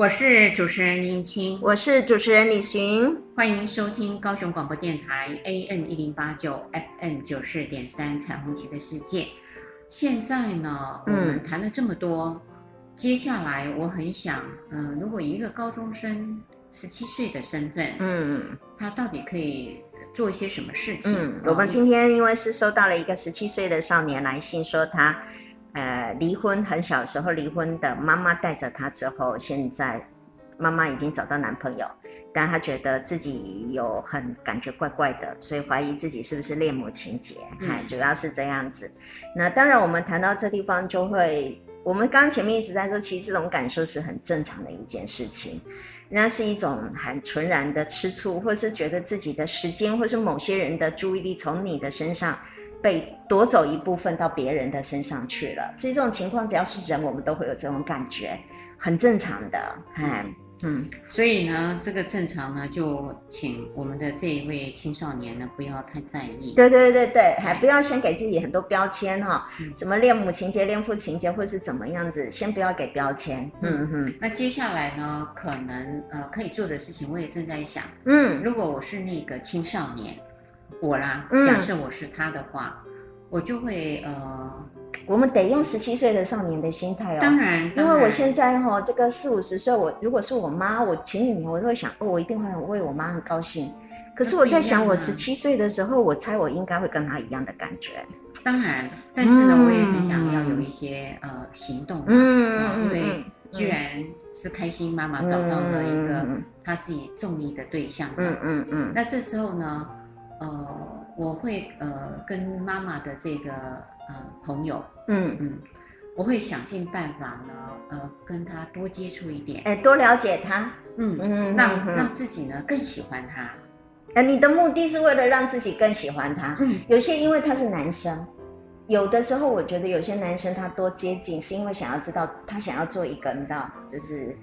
我是主持人林青，我是主持人李寻，欢迎收听高雄广播电台 AM 一零八九 FM 九四点三彩虹旗的世界。现在呢，我们谈了这么多，嗯、接下来我很想，嗯、呃，如果一个高中生十七岁的身份，嗯，他到底可以做一些什么事情？嗯，我们今天因为是收到了一个十七岁的少年来信，说他。呃，离婚很小时候离婚的妈妈带着他之后，现在妈妈已经找到男朋友，但他觉得自己有很感觉怪怪的，所以怀疑自己是不是恋母情结，哎、嗯，主要是这样子。那当然，我们谈到这地方就会，我们刚刚前面一直在说，其实这种感受是很正常的一件事情，那是一种很纯然的吃醋，或是觉得自己的时间，或是某些人的注意力从你的身上。被夺走一部分到别人的身上去了，所以这种情况只要是人，我们都会有这种感觉，很正常的。嗯嗯，所以呢，这个正常呢，就请我们的这一位青少年呢，不要太在意。对对对对，还不要先给自己很多标签哈，嗯、什么恋母情节、恋父情节，或是怎么样子，先不要给标签。嗯嗯。那接下来呢，可能呃可以做的事情，我也正在想。嗯，如果我是那个青少年。我啦，假设我是他的话，嗯、我就会呃，我们得用十七岁的少年的心态哦。当然，当然，因为我现在哈、哦，这个四五十岁，我如果是我妈，我前几年我都会想，哦，我一定会很为我妈很高兴。可是我在想，我十七岁的时候，我猜我应该会跟她一样的感觉。当然，但是呢，嗯、我也很想要有一些呃行动，嗯，因为居然是开心妈妈找到了一个她自己中意的对象，嗯嗯嗯，那这时候呢？呃，我会呃跟妈妈的这个呃朋友，嗯嗯，我会想尽办法呢，呃跟他多接触一点，哎，多了解他，嗯嗯，让让自己呢更喜欢他。呃，你的目的是为了让自己更喜欢他。嗯，有些因为他是男生，有的时候我觉得有些男生他多接近是因为想要知道他想要做一个，你知道，就是，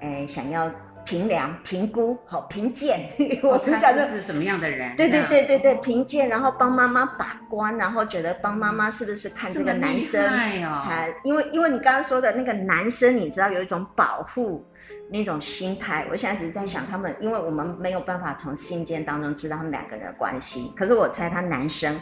哎，想要。评量、评估、好评鉴，我们讲就是什么样的人？对对对对对，评鉴，然后帮妈妈把关，然后觉得帮妈妈是不是看这个男生？啊，因为因为你刚刚说的那个男生，你知道有一种保护那种心态。我现在只是在想他们，因为我们没有办法从信件当中知道他们两个人的关系，可是我猜他男生。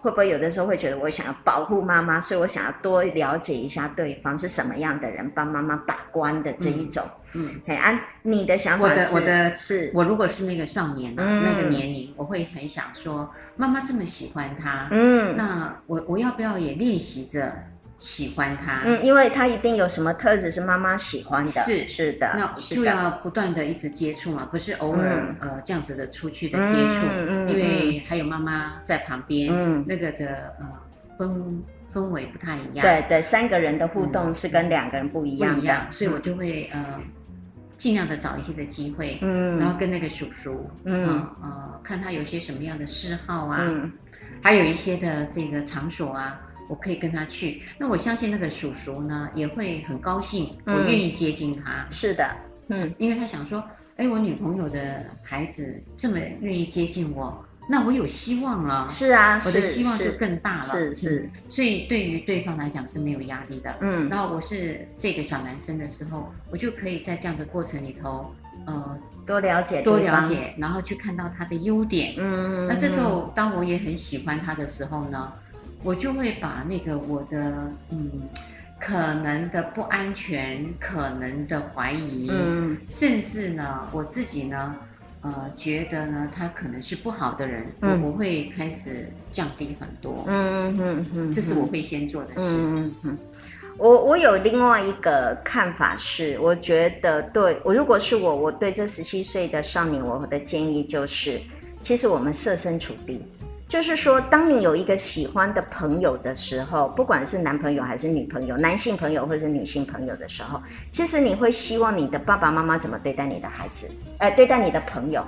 会不会有的时候会觉得我想要保护妈妈，所以我想要多了解一下对方是什么样的人，帮妈妈把关的这一种。嗯，很安、嗯，你的想法是？我的我的是，我如果是那个少年、啊嗯、那个年龄，我会很想说，妈妈这么喜欢他，嗯，那我我要不要也练习着？喜欢他，嗯，因为他一定有什么特质是妈妈喜欢的，是。是的，那就要不断的一直接触嘛，不是偶尔、嗯、呃这样子的出去的接触，嗯嗯、因为还有妈妈在旁边，嗯，那个的呃氛氛围不太一样，对对，三个人的互动是跟两个人不一样的，样，所以我就会呃尽量的找一些的机会，嗯，然后跟那个叔叔，嗯。呃，呃看他有些什么样的嗜好啊，嗯，还有一些的这个场所啊。我可以跟他去，那我相信那个叔叔呢也会很高兴，我愿意接近他。嗯、是的，嗯，因为他想说，哎，我女朋友的孩子这么愿意接近我，那我有希望了。是啊，我的希望就更大了。是是，是，是，所以对于对方来讲是没有压力的。嗯，然后我是这个小男生的时候，我就可以在这样的过程里头，呃，多了解多了解，然后去看到他的优点。嗯，那这时候当我也很喜欢他的时候呢？我就会把那个我的嗯，可能的不安全，可能的怀疑，嗯，甚至呢，我自己呢，呃，觉得呢，他可能是不好的人，嗯，我会开始降低很多，嗯嗯嗯，这是我会先做的事。嗯嗯，我我有另外一个看法是，我觉得对我如果是我，我对这十七岁的少年，我的建议就是，其实我们设身处地。就是说，当你有一个喜欢的朋友的时候，不管是男朋友还是女朋友，男性朋友或者是女性朋友的时候，其实你会希望你的爸爸妈妈怎么对待你的孩子，呃，对待你的朋友。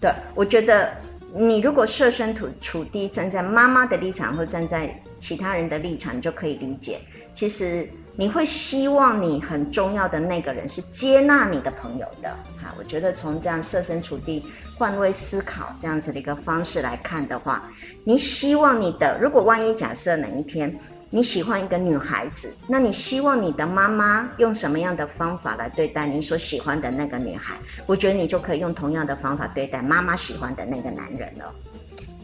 对，我觉得你如果设身处处地站在妈妈的立场，或站在其他人的立场，你就可以理解。其实你会希望你很重要的那个人是接纳你的朋友的。哈，我觉得从这样设身处地。换位思考这样子的一个方式来看的话，你希望你的，如果万一假设哪一天你喜欢一个女孩子，那你希望你的妈妈用什么样的方法来对待你所喜欢的那个女孩？我觉得你就可以用同样的方法对待妈妈喜欢的那个男人了。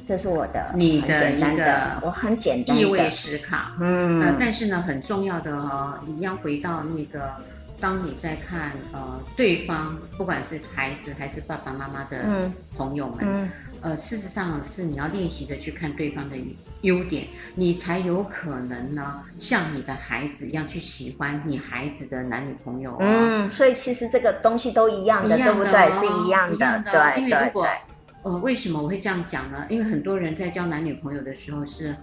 这是我的你的一个我很简单的意味思考。嗯、呃，但是呢，很重要的哦，你要回到那个，当你在看呃对方，不管是孩子还是爸爸妈妈的朋友们。嗯嗯呃，事实上是你要练习的去看对方的优点，你才有可能呢，像你的孩子一样去喜欢你孩子的男女朋友。嗯，所以其实这个东西都一样的，样的对不对？是一样的，一样的。对，因为如果呃，为什么我会这样讲呢？因为很多人在交男女朋友的时候是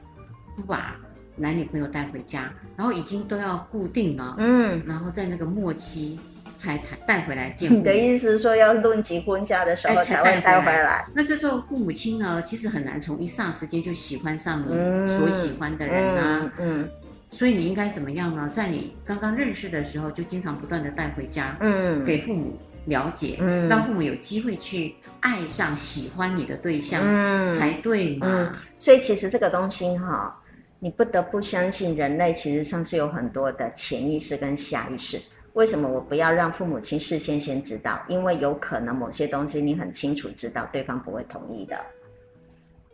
不把男女朋友带回家，然后已经都要固定了，嗯，然后在那个末期。才带带回来见。你的意思是说，要论及婚嫁的时候才会带回来？那这时候父母亲呢，其实很难从一霎时间就喜欢上你所喜欢的人啊。嗯。嗯，所以你应该怎么样呢？在你刚刚认识的时候，就经常不断的带回家，嗯，给父母了解，嗯，让父母有机会去爱上喜欢你的对象，嗯，才对嘛。嗯。所以其实这个东西哈，你不得不相信，人类其实上是有很多的潜意识跟下意识。为什么我不要让父母亲事先先知道？因为有可能某些东西你很清楚知道，对方不会同意的，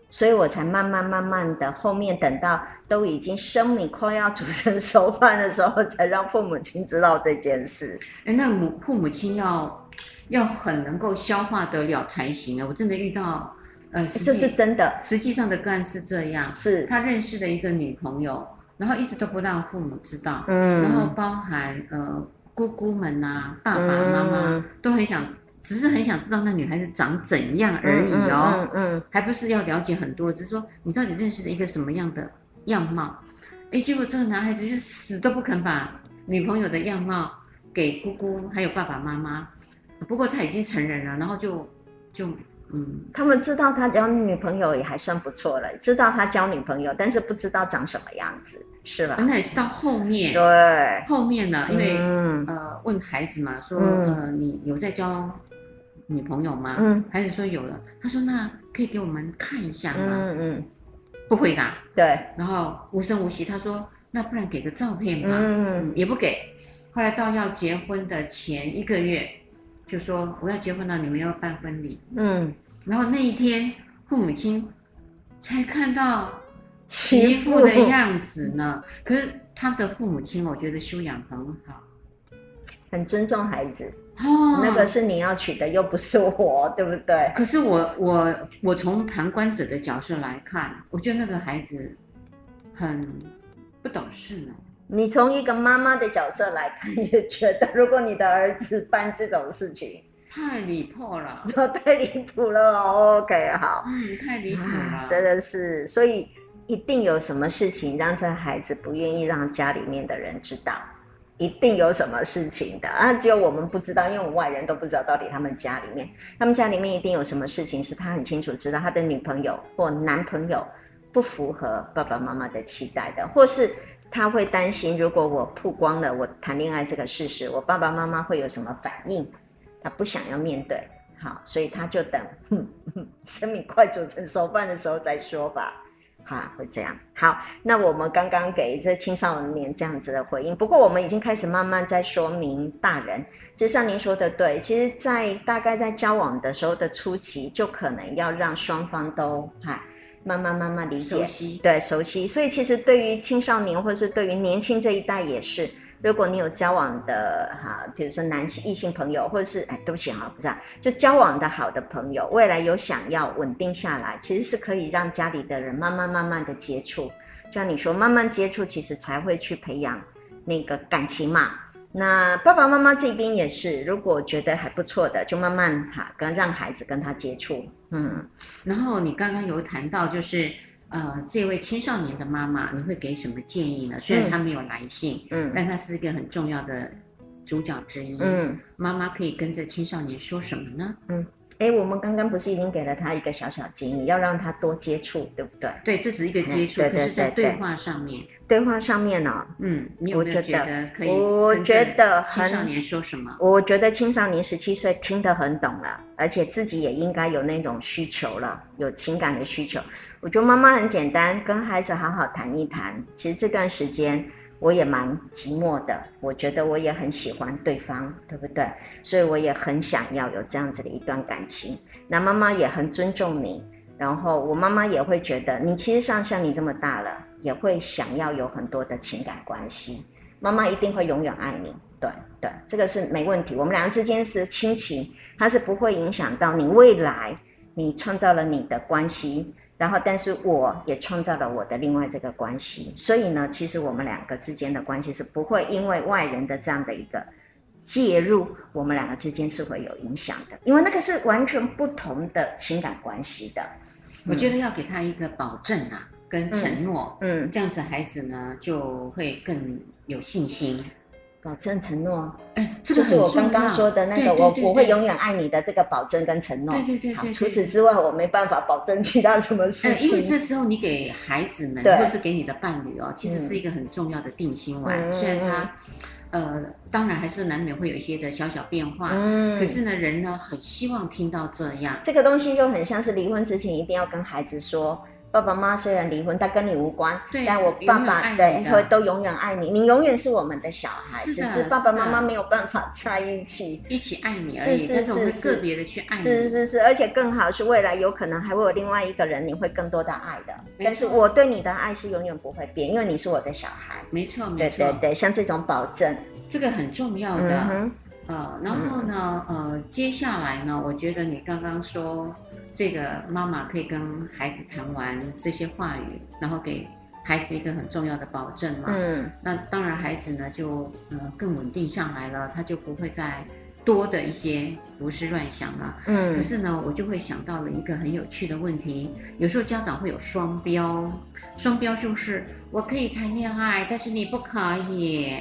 所以我才慢慢慢慢的后面等到都已经生米快要煮成熟饭的时候，才让父母亲知道这件事。哎，那母父母亲要要很能够消化得了才行啊！我真的遇到，呃，这是真的，实际上的个案是这样，是。他认识的一个女朋友，然后一直都不让父母知道，嗯，然后包含呃。姑姑们呐、啊，爸爸妈妈都很想，只是很想知道那女孩子长怎样而已哦，嗯，嗯，嗯，还不是要了解很多，只是说你到底认识了一个什么样的样貌，哎，结果这个男孩子就死都不肯把女朋友的样貌给姑姑还有爸爸妈妈，不过他已经成人了，然后就就。嗯，他们知道他交女朋友也还算不错了，知道他交女朋友，但是不知道长什么样子，是吧？那也是到后面，对，后面呢，因为、嗯、呃，问孩子嘛，说、嗯、呃，你有在交女朋友吗？嗯，孩子说有了，他说那可以给我们看一下吗？嗯嗯，不回答，对，然后无声无息，他说那不然给个照片吧，嗯，也不给，后来到要结婚的前一个月。就说我要结婚了，你们要办婚礼。嗯，然后那一天父母亲才看到媳妇的样子呢。可是他的父母亲，我觉得修养很好，很尊重孩子。哦，那个是你要娶的，又不是我，对不对？可是我我我从旁观者的角色来看，我觉得那个孩子很不懂事呢。你从一个妈妈的角色来看，也觉得如果你的儿子办这种事情，太离谱了，太离谱了。OK，好，嗯，太离谱了，真的是，所以一定有什么事情让这孩子不愿意让家里面的人知道，一定有什么事情的啊，只有我们不知道，因为我们外人都不知道到底他们家里面，他们家里面一定有什么事情是他很清楚知道，他的女朋友或男朋友不符合爸爸妈妈的期待的，或是。他会担心，如果我曝光了我谈恋爱这个事实，我爸爸妈妈会有什么反应？他不想要面对，好，所以他就等，生米快煮成熟饭的时候再说吧。好，会这样。好，那我们刚刚给这青少年这样子的回应，不过我们已经开始慢慢在说明大人。其实像您说的对，其实，在大概在交往的时候的初期，就可能要让双方都哈。慢慢慢慢理解，熟悉，对，熟悉。所以其实对于青少年或者是对于年轻这一代也是，如果你有交往的哈，比如说男性异性朋友，或者是哎，对不起哈，不是啊，就交往的好的朋友，未来有想要稳定下来，其实是可以让家里的人慢慢慢慢的接触，就像你说，慢慢接触，其实才会去培养那个感情嘛。那爸爸妈妈这边也是，如果觉得还不错的，就慢慢哈跟让孩子跟他接触，嗯。然后你刚刚有谈到，就是呃，这位青少年的妈妈，你会给什么建议呢？虽然他没有来信，嗯，但他是一个很重要的主角之一，嗯。妈妈可以跟着青少年说什么呢？嗯，哎，我们刚刚不是已经给了他一个小小建议，要让他多接触，对不对？对，这是一个接触，可是在对话上面，对话上面呢、哦，嗯，你有没有觉得可以？我觉得青少年说什么？我觉得青少年十七岁听得很懂了，而且自己也应该有那种需求了，有情感的需求。我觉得妈妈很简单，跟孩子好好谈一谈。其实这段时间。我也蛮寂寞的，我觉得我也很喜欢对方，对不对？所以我也很想要有这样子的一段感情。那妈妈也很尊重你，然后我妈妈也会觉得你其实像像你这么大了，也会想要有很多的情感关系。妈妈一定会永远爱你，对对，这个是没问题。我们两个之间是亲情，它是不会影响到你未来，你创造了你的关系。然后，但是我也创造了我的另外这个关系，所以呢，其实我们两个之间的关系是不会因为外人的这样的一个介入，我们两个之间是会有影响的，因为那个是完全不同的情感关系的。我觉得要给他一个保证啊，跟承诺，嗯，嗯，这样子孩子呢就会更有信心。保证承诺，哎，这个就是我刚刚说的那个，我我会永远爱你的这个保证跟承诺。对对对。好，除此之外，我没办法保证其他什么事情。因为这时候你给孩子们，或是给你的伴侣哦，其实是一个很重要的定心丸。虽然他，呃，当然还是难免会有一些的小小变化，嗯，可是呢，人呢很希望听到这样。这个东西就很像是离婚之前一定要跟孩子说。爸爸妈妈虽然离婚，但跟你无关。对，但我爸爸对会都永远爱你，你永远是我们的小孩，是只是爸爸妈妈没有办法在一起，一起爱你而已。是是是是，会个别的去爱你。是是是，而且更好是未来有可能还会有另外一个人，你会更多的爱的。但是我对你的爱是永远不会变，因为你是我的小孩。没错，没错。对对对，像这种保证，这个很重要的。嗯、呃，然后呢，嗯、呃，接下来呢，我觉得你刚刚说。这个妈妈可以跟孩子谈完这些话语，然后给孩子一个很重要的保证嘛。嗯，那当然孩子呢就呃更稳定下来了，他就不会再多的一些胡思乱想了。嗯，可是呢，我就会想到了一个很有趣的问题，有时候家长会有双标，双标就是我可以谈恋爱，但是你不可以。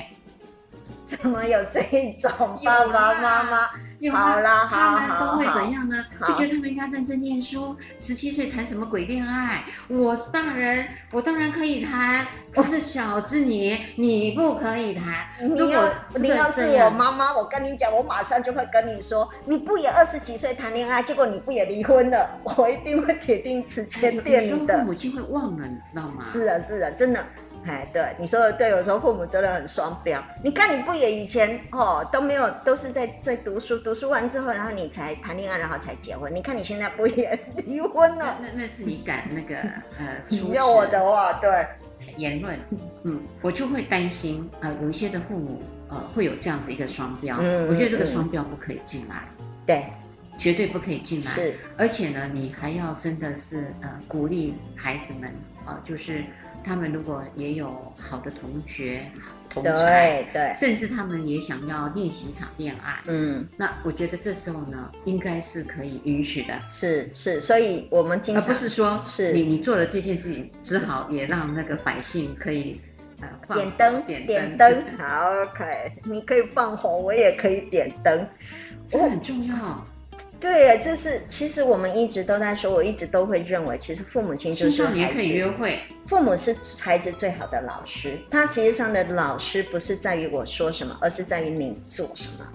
怎么有这种爸爸妈妈？好啦，他们都会怎样呢？就觉得他们应该认真念书。十七岁谈什么鬼恋爱？我是大人，我当然可以谈。我是小子你，你不可以谈。如果你要是我妈妈，我跟你讲，我马上就会跟你说，你不也二十几岁谈恋爱，结果你不也离婚了？我一定会铁定直接电你的。父母亲会忘了，你知道吗？是啊，是啊，真的。哎，对你说的对，有时候父母真的很双标。你看，你不也以前哦都没有，都是在在读书，读书完之后，然后你才谈恋爱，然后才结婚。你看你现在不也 离婚了？那那是你敢那个呃，你要我的话，对言论，嗯，我就会担心呃，有一些的父母呃会有这样子一个双标。嗯，我觉得这个双标不可以进来，对，绝对不可以进来。是，而且呢，你还要真的是呃鼓励孩子们啊、呃，就是。他们如果也有好的同学、同侪，对对，甚至他们也想要练习一场恋爱，嗯，那我觉得这时候呢，应该是可以允许的。是是，所以我们经常，而不是说是你你做的这件事情，只好也让那个百姓可以呃点灯点灯。好，OK，你可以放火，我也可以点灯，这个很重要。对，这是其实我们一直都在说，我一直都会认为，其实父母亲就是孩子。可以约会。父母是孩子最好的老师。他其实上的老师不是在于我说什么，而是在于你做什么。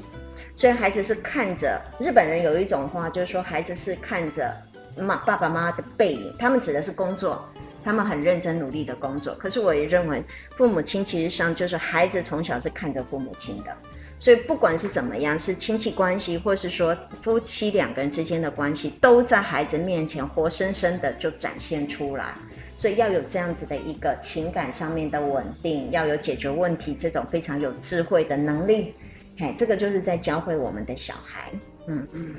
所以孩子是看着日本人有一种话，就是说孩子是看着妈爸爸妈妈的背影。他们指的是工作，他们很认真努力的工作。可是我也认为，父母亲其实上就是孩子从小是看着父母亲的。所以不管是怎么样，是亲戚关系，或是说夫妻两个人之间的关系，都在孩子面前活生生的就展现出来。所以要有这样子的一个情感上面的稳定，要有解决问题这种非常有智慧的能力。嘿，这个就是在教会我们的小孩。嗯嗯，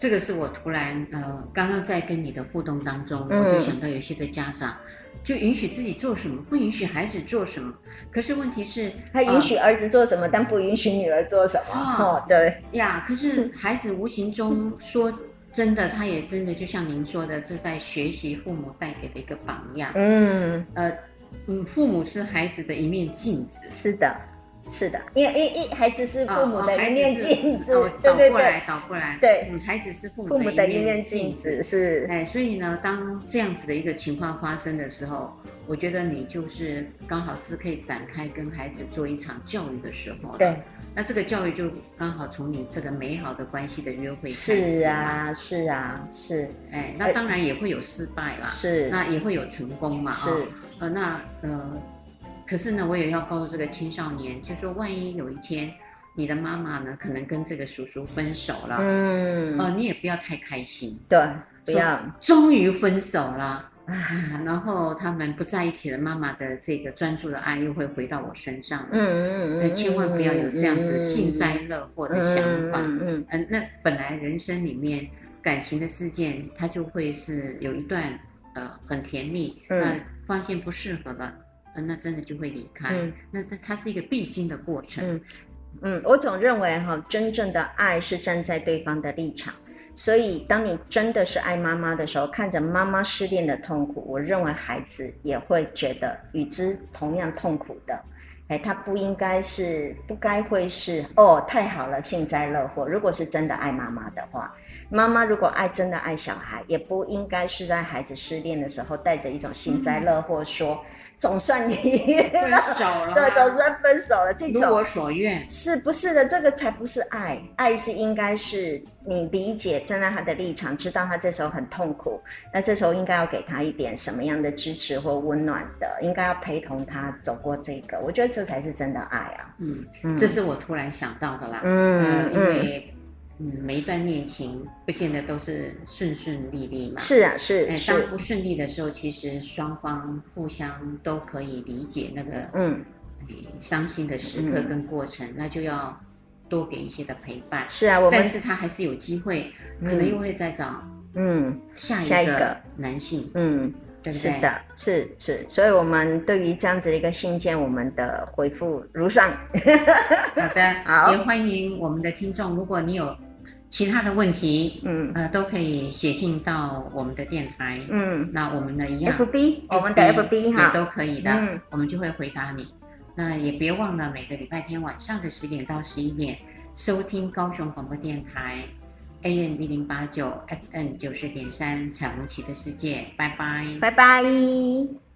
这个是我突然呃，刚刚在跟你的互动当中，我就想到有些的家长。就允许自己做什么，不允许孩子做什么。可是问题是，他允许儿子做什么，呃、但不允许女儿做什么。哦，哦对呀。可是孩子无形中说真的，他也真的就像您说的，是在学习父母带给的一个榜样。嗯，呃，嗯，父母是孩子的一面镜子。是的。是的，因为一一孩子是父母的一面镜子，哦哦、对对对，倒过来倒过来，对，嗯，孩子是父母的一面镜子，是，哎，所以呢，当这样子的一个情况发生的时候，我觉得你就是刚好是可以展开跟孩子做一场教育的时候，对，那这个教育就刚好从你这个美好的关系的约会开始，是啊，是啊，是，哎，那当然也会有失败啦，是，那也会有成功嘛，是，哦、呃，那呃。可是呢，我也要告诉这个青少年，就说，万一有一天你的妈妈呢，可能跟这个叔叔分手了，嗯，呃，你也不要太开心，对，不要，终于分手了，然后他们不在一起了，妈妈的这个专注的爱又会回到我身上，嗯嗯嗯，千万不要有这样子幸灾乐祸的想法，嗯嗯，嗯，那本来人生里面感情的事件，它就会是有一段呃很甜蜜，那发现不适合了。嗯，那真的就会离开。嗯，那那它是一个必经的过程。嗯嗯，我总认为哈，真正的爱是站在对方的立场。所以，当你真的是爱妈妈的时候，看着妈妈失恋的痛苦，我认为孩子也会觉得与之同样痛苦的。哎，他不应该是，不该会是哦，太好了，幸灾乐祸。如果是真的爱妈妈的话，妈妈如果爱真的爱小孩，也不应该是在孩子失恋的时候带着一种幸灾乐祸说。嗯总算你 分手了，对，总算分手了。这种如我所愿，是不是的？这个才不是爱，爱是应该是你理解，站在他的立场，知道他这时候很痛苦，那这时候应该要给他一点什么样的支持或温暖的，应该要陪同他走过这个。我觉得这才是真的爱啊。嗯，嗯，这是我突然想到的啦。嗯，呃、因为。嗯，每一段恋情不见得都是顺顺利利嘛。是啊，是。哎，当不顺利的时候，其实双方互相都可以理解那个嗯，伤心的时刻跟过程，嗯，那就要多给一些的陪伴。是啊，我们。但是他还是有机会，嗯，可能又会再找嗯下一个男性嗯。对对是的，是是，所以，我们对于这样子的一个信件，我们的回复如上。好的，好，也欢迎我们的听众，如果你有。其他的问题，嗯，呃，都可以写信到我们的电台，嗯，那我们的一样，FB，我们的 FB 哈，也都可以的，嗯，我们就会回答你。那也别忘了每个礼拜天晚上的十点到十一点收听高雄广播电台 AM 一零八九 FM 九十点三彩虹旗的世界，拜拜，拜拜。